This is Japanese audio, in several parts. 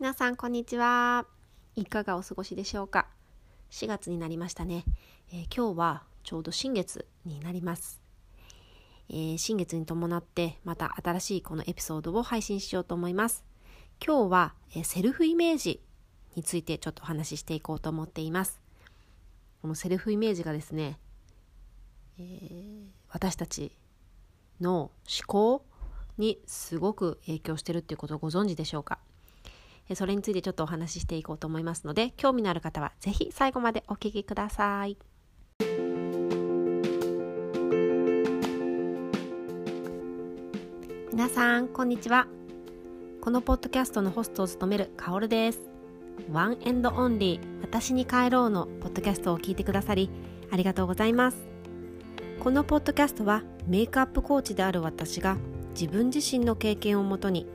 皆さんこんにちは。いかがお過ごしでしょうか？4月になりましたね、えー、今日はちょうど新月になります、えー、新月に伴ってまた新しいこのエピソードを配信しようと思います。今日は、えー、セルフイメージについてちょっとお話ししていこうと思っています。このセルフイメージがですね、えー、私たちの思考にすごく影響してるっていうことをご存知でしょうか？それについてちょっとお話ししていこうと思いますので興味のある方は是非最後までお聞きください。皆さんこんにちは。このポッドキャストのホストを務めるカオルです。 One and Only 私に帰ろうのポッドキャストを聞いてくださりありがとうございます。このポッドキャストはメイクアップコーチである私が自分自身の経験をもとに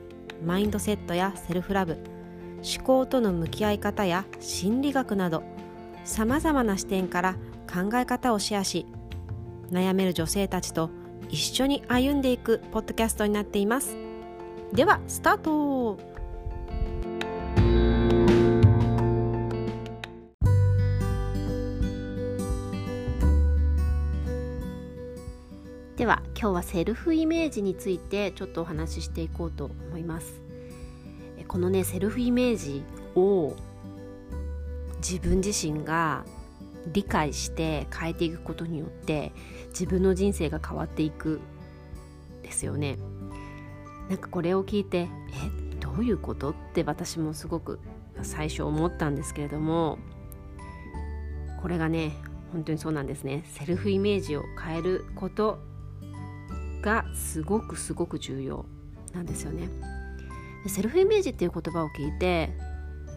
マインドセットやセルフラブ思考との向き合い方や心理学などさまざまな視点から考え方をシェアし悩める女性たちと一緒に歩んでいくポッドキャストになっています。ではスタート。では今日はセルフイメージについてちょっとお話ししていこうと思います。このねセルフイメージを自分自身が理解して変えていくことによって自分の人生が変わっていくですよね。なんかこれを聞いてえどういうこと？って私もすごく最初思ったんですけれどもこれがね本当にそうなんですね。セルフイメージを変えることがすごくすごく重要なんですよね。セルフイメージっていう言葉を聞いて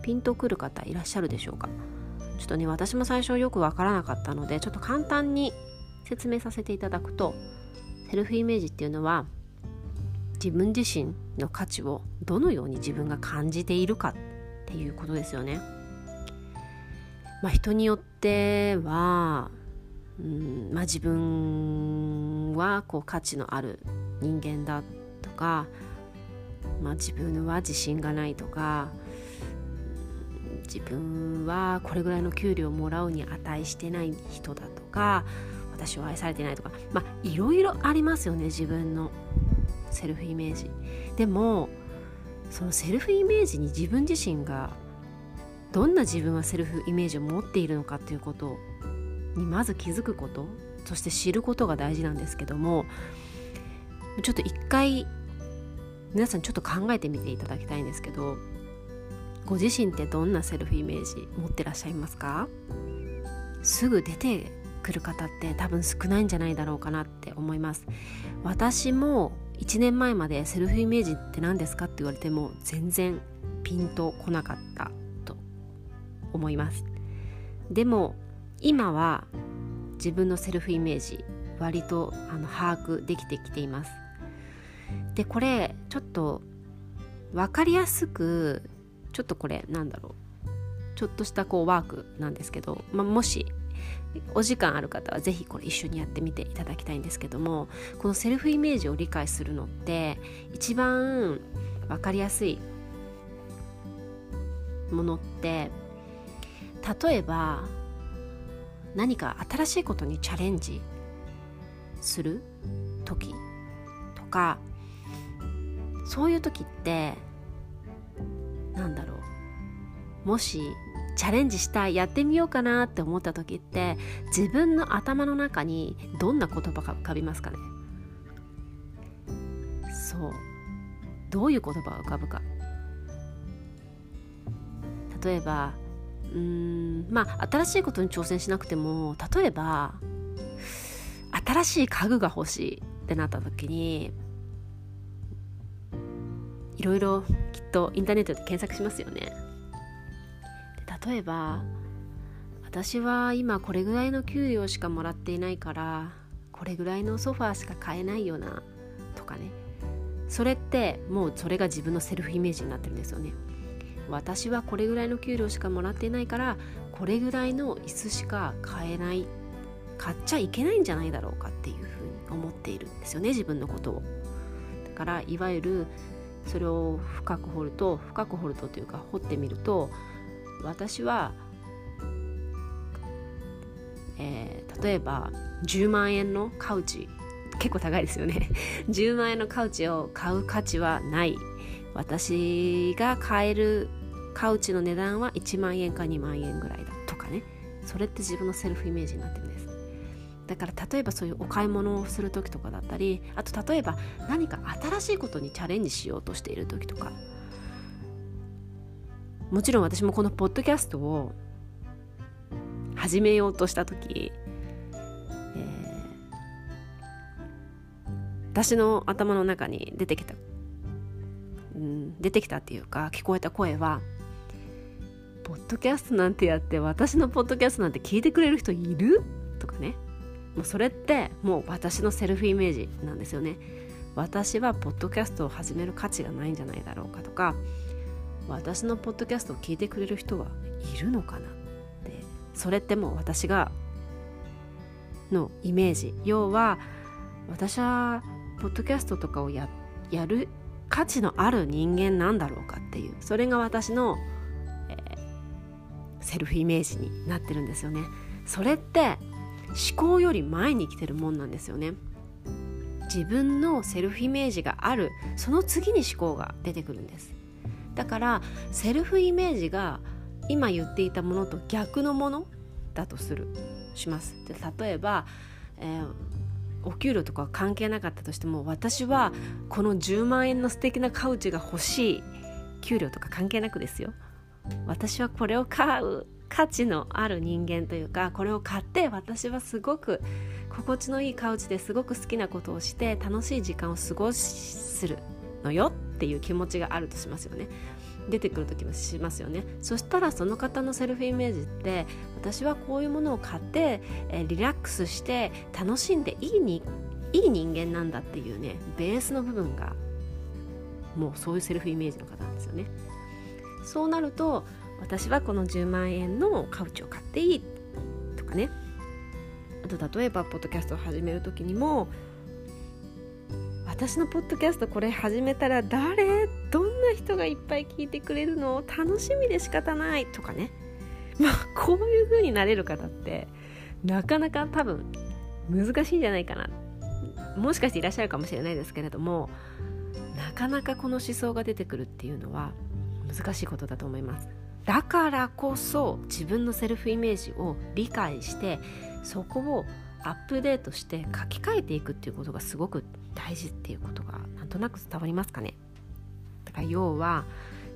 ピンとくる方いらっしゃるでしょうか？ちょっとね私も最初よくわからなかったのでちょっと簡単に説明させていただくとセルフイメージっていうのは自分自身の価値をどのように自分が感じているかっていうことですよね。まあ、人によってはうんまあ、自分はこう価値のある人間だとか、まあ、自分は自信がないとか自分はこれぐらいの給料をもらうに値してない人だとか私は愛されてないとかまあいろいろありますよね自分のセルフイメージ。でもそのセルフイメージに自分自身がどんな自分はセルフイメージを持っているのかっていうことにまず気づくことそして知ることが大事なんですけどもちょっと一回皆さんちょっと考えてみていただきたいんですけどご自身ってどんなセルフイメージ持ってらっしゃいますか？すぐ出てくる方って多分少ないんじゃないだろうかなって思います。私も1年前までセルフイメージって何ですかって言われても全然ピンとこなかったと思います。でも今は自分のセルフイメージ割とあの把握できてきています。でこれちょっと分かりやすくちょっとこれなんだろう。ちょっとしたこうワークなんですけど、まあ、もしお時間ある方は是非これ一緒にやってみていただきたいんですけどもこのセルフイメージを理解するのって一番分かりやすいものって例えば何か新しいことにチャレンジする時とかそういう時ってなんだろう。もしチャレンジしたいやってみようかなって思った時って自分の頭の中にどんな言葉が浮かびますかね。そう。どういう言葉が浮かぶか。例えばうんまあ新しいことに挑戦しなくても例えば新しい家具が欲しいってなった時にいろいろきっとインターネットで検索しますよね。例えば私は今これぐらいの給料しかもらっていないからこれぐらいのソファーしか買えないよなとかねそれってもうそれが自分のセルフイメージになってるんですよね。私はこれぐらいの給料しかもらっていないからこれぐらいの椅子しか買えない買っちゃいけないんじゃないだろうかっていうふうに思っているんですよね自分のことをだからいわゆるそれを深く掘ると深く掘るとというか掘ってみると私は、えー、例えば10万円のカウチ結構高いですよね。10万円のカウチを買う価値はない。私が買えるカウチの値段は1万円か2万円ぐらいだとかね。それって自分のセルフイメージになってるんです。だから例えばそういうお買い物をする時とかだったりあと例えば何か新しいことにチャレンジしようとしている時とかもちろん私もこのポッドキャストを始めようとした時、えー、私の頭の中に出てきた、うん、出てきたっていうか聞こえた声は「ポッドキャストなんてやって私のポッドキャストなんて聞いてくれる人いる?」とかねもうそれってもう私のセルフイメージなんですよね。私はポッドキャストを始める価値がないんじゃないだろうかとか私のポッドキャストを聞いてくれる人はいるのかなって。それってもう私がのイメージ。要は私はポッドキャストとかをややる価値のある人間なんだろうかっていう。それが私の、えー、セルフイメージになってるんですよね。それって思考より前に来てるもんなんですよね。自分のセルフイメージがある。その次に思考が出てくるんです。だからセルフイメージが今言っていたものと逆のものだとする。します。で例えば、えー、お給料とか関係なかったとしても私はこの10万円の素敵なカウチが欲しい。給料とか関係なくですよ。私はこれを買う。価値のある人間というかこれを買って私はすごく心地のいいカウチですごく好きなことをして楽しい時間を過ごするのよっていう気持ちがあるとしますよね。出てくる時もしますよね。そしたらその方のセルフイメージって私はこういうものを買って、えリラックスして楽しんでいいにいい人間なんだっていうねベースの部分がもうそういうセルフイメージの方なんですよね。そうなると私はこの10万円のカウチを買っていいとかね。あと例えばポッドキャストを始める時にも私のポッドキャストこれ始めたら誰？どんな人がいっぱい聞いてくれるの？楽しみで仕方ないとかね。まあこういう風になれる方ってなかなか多分難しいんじゃないかな。もしかしていらっしゃるかもしれないですけれどもなかなかこの思想が出てくるっていうのは難しいことだと思います。だからこそ自分のセルフイメージを理解してそこをアップデートして書き換えていくっていうことがすごく大事っていうことがなんとなく伝わりますかね。だから要は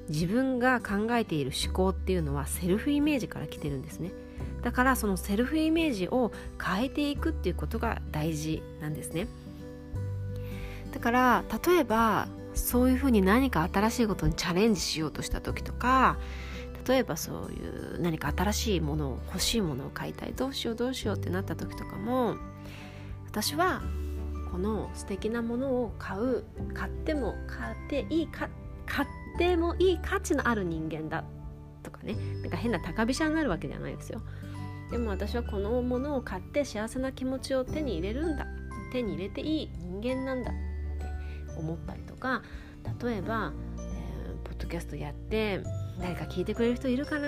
自分が考えている思考っていうのはセルフイメージから来てるんですね。だからそのセルフイメージを変えていくっていうことが大事なんですね。だから例えばそういうふうに何か新しいことにチャレンジしようとした時とか例えばそういう何か新しいものを欲しいものを買いたいどうしようどうしようってなった時とかも私はこの素敵なものを買う買っても買っていいか買ってもいい価値のある人間だとかねなんか変な高飛車になるわけじゃないですよ。でも私はこのものを買って幸せな気持ちを手に入れるんだ。手に入れていい人間なんだって思ったりとか例えば、えー、ポッドキャストやって誰か聞いてくれる人いるかな？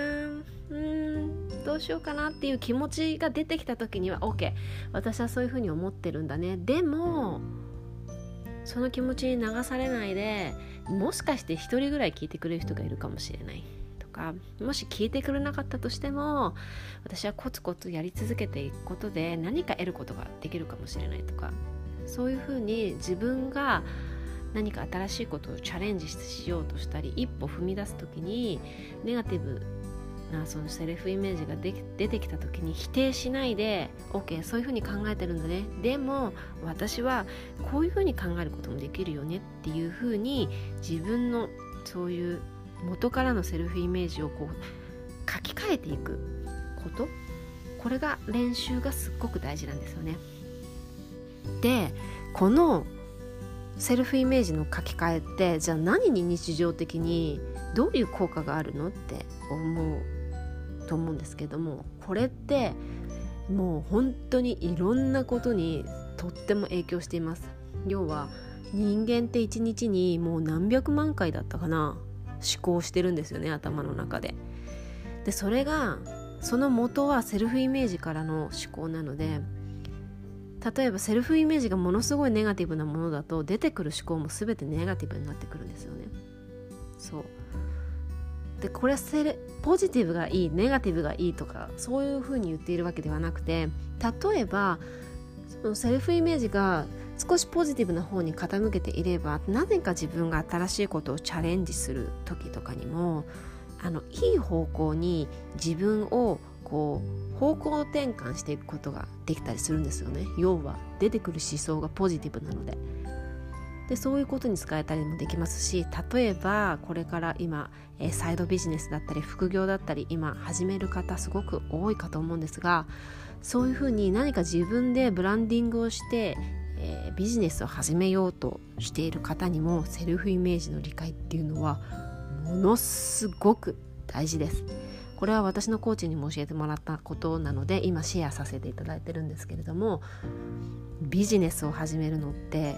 うんどうしようかなっていう気持ちが出てきた時には OK 私はそういうふうに思ってるんだね。でもその気持ちに流されないでもしかして一人ぐらい聞いてくれる人がいるかもしれない。とかもし聞いてくれなかったとしても私はコツコツやり続けていくことで何か得ることができるかもしれないとかそういうふうに自分が何か新しいことをチャレンジしようとしたり一歩踏み出す時にネガティブなそのセルフイメージがで出てきた時に否定しないで OK そういうふうに考えてるんだねでも私はこういうふうに考えることもできるよねっていうふうに自分のそういう元からのセルフイメージをこう書き換えていくことこれが練習がすっごく大事なんですよね。でこのセルフイメージの書き換えってじゃあ何に日常的にどういう効果があるのって思うと思うんですけどもこれってもう本当にいろんなことにとっても影響しています要は人間って一日にもう何百万回だったかな思考してるんですよね頭の中で。でそれがその元はセルフイメージからの思考なので例えばセルフイメージがものすごいネガティブなものだと出てくる思考も全てネガティブになってくるんですよね。そうでこれはセルポジティブがいいネガティブがいいとかそういうふうに言っているわけではなくて例えばそのセルフイメージが少しポジティブな方に傾けていればなぜか自分が新しいことをチャレンジする時とかにもあのいい方向に自分をこう方向転換していくことができたりするんですよね要は出てくる思想がポジティブなのででそういうことに使えたりもできますし例えばこれから今えサイドビジネスだったり副業だったり今始める方すごく多いかと思うんですがそういうふうに何か自分でブランディングをして、え、ビジネスを始めようとしている方にもセルフイメージの理解っていうのはものすごく大事です。これは私のコーチにも教えてもらったことなので今シェアさせていただいてるんですけれどもビジネスを始めるのって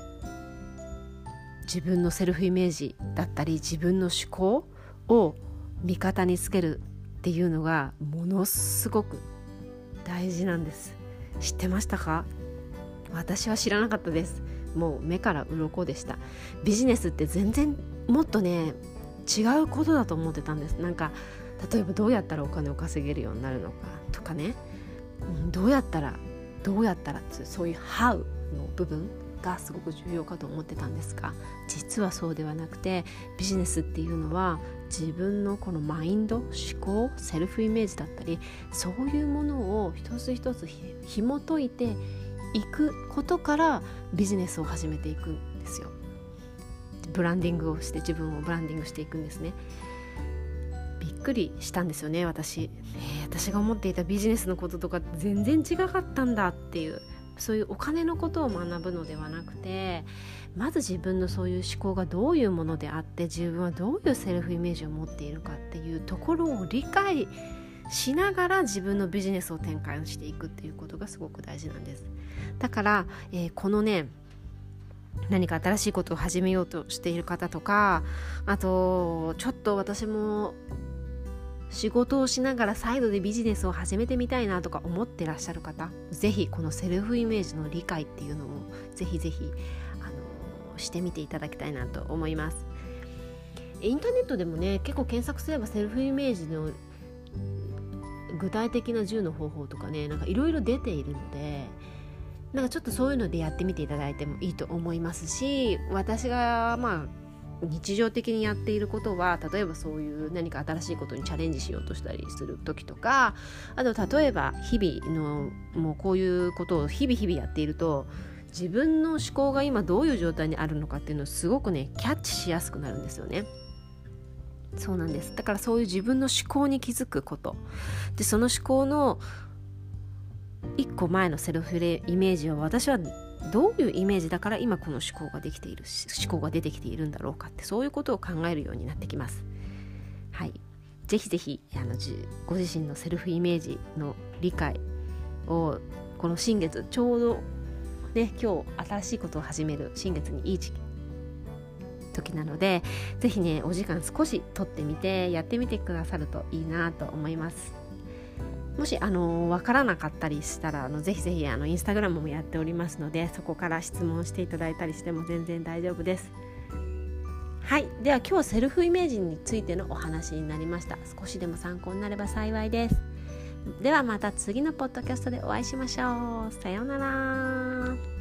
自分のセルフイメージだったり自分の思考を味方につけるっていうのがものすごく大事なんです。知ってましたか？私は知らなかったです。もう目から鱗でした。ビジネスって全然もっとね違うことだと思ってたんです。なんか例えばどうやったらお金を稼げるようになるのかとかね、うん、どうやったらどうやったらってそういう「How」の部分がすごく重要かと思ってたんですが実はそうではなくてビジネスっていうのは自分のこのマインド思考セルフイメージだったりそういうものを一つ一つひ紐解いていくことからビジネスを始めていくんですよ。ブランディングをして自分をブランディングしていくんですね。くりしたんですよね私、えー、私が思っていたビジネスのこととか全然違かったんだっていうそういうお金のことを学ぶのではなくてまず自分のそういう思考がどういうものであって自分はどういうセルフイメージを持っているかっていうところを理解しながら自分のビジネスを展開していくっていうことがすごく大事なんです。だから、えー、このね何か新しいことを始めようとしている方とかあとちょっと私も仕事をしながらサイドでビジネスを始めてみたいなとか思ってらっしゃる方ぜひこのセルフイメージの理解っていうのをぜひぜひ、あの、してみていただきたいなと思います。インターネットでもね結構検索すればセルフイメージの具体的な10の方法とかねなんかいろいろ出ているのでなんかちょっとそういうのでやってみていただいてもいいと思いますし私がまあ日常的にやっていることは例えばそういう何か新しいことにチャレンジしようとしたりする時とかあと例えば日々のもうこういうことを日々日々やっていると自分の思考が今どういう状態にあるのかっていうのをすごくねキャッチしやすくなるんですよね。そうなんですだからそういう自分の思考に気づくことでその思考の一個前のセルフレイメージを私はどういうイメージだから今この思考ができている思考が出てきているんだろうかってそういうことを考えるようになってきます。はい、ぜひぜひあのご自身のセルフイメージの理解をこの新月ちょうどね今日新しいことを始める新月にいい時期時なのでぜひねお時間少し取ってみてやってみてくださるといいなと思います。もしあの分からなかったりしたらあのぜひぜひあのインスタグラムもやっておりますのでそこから質問していただいたりしても全然大丈夫です。はい。では今日セルフイメージについてのお話になりました。少しでも参考になれば幸いです。ではまた次のポッドキャストでお会いしましょう。さようなら。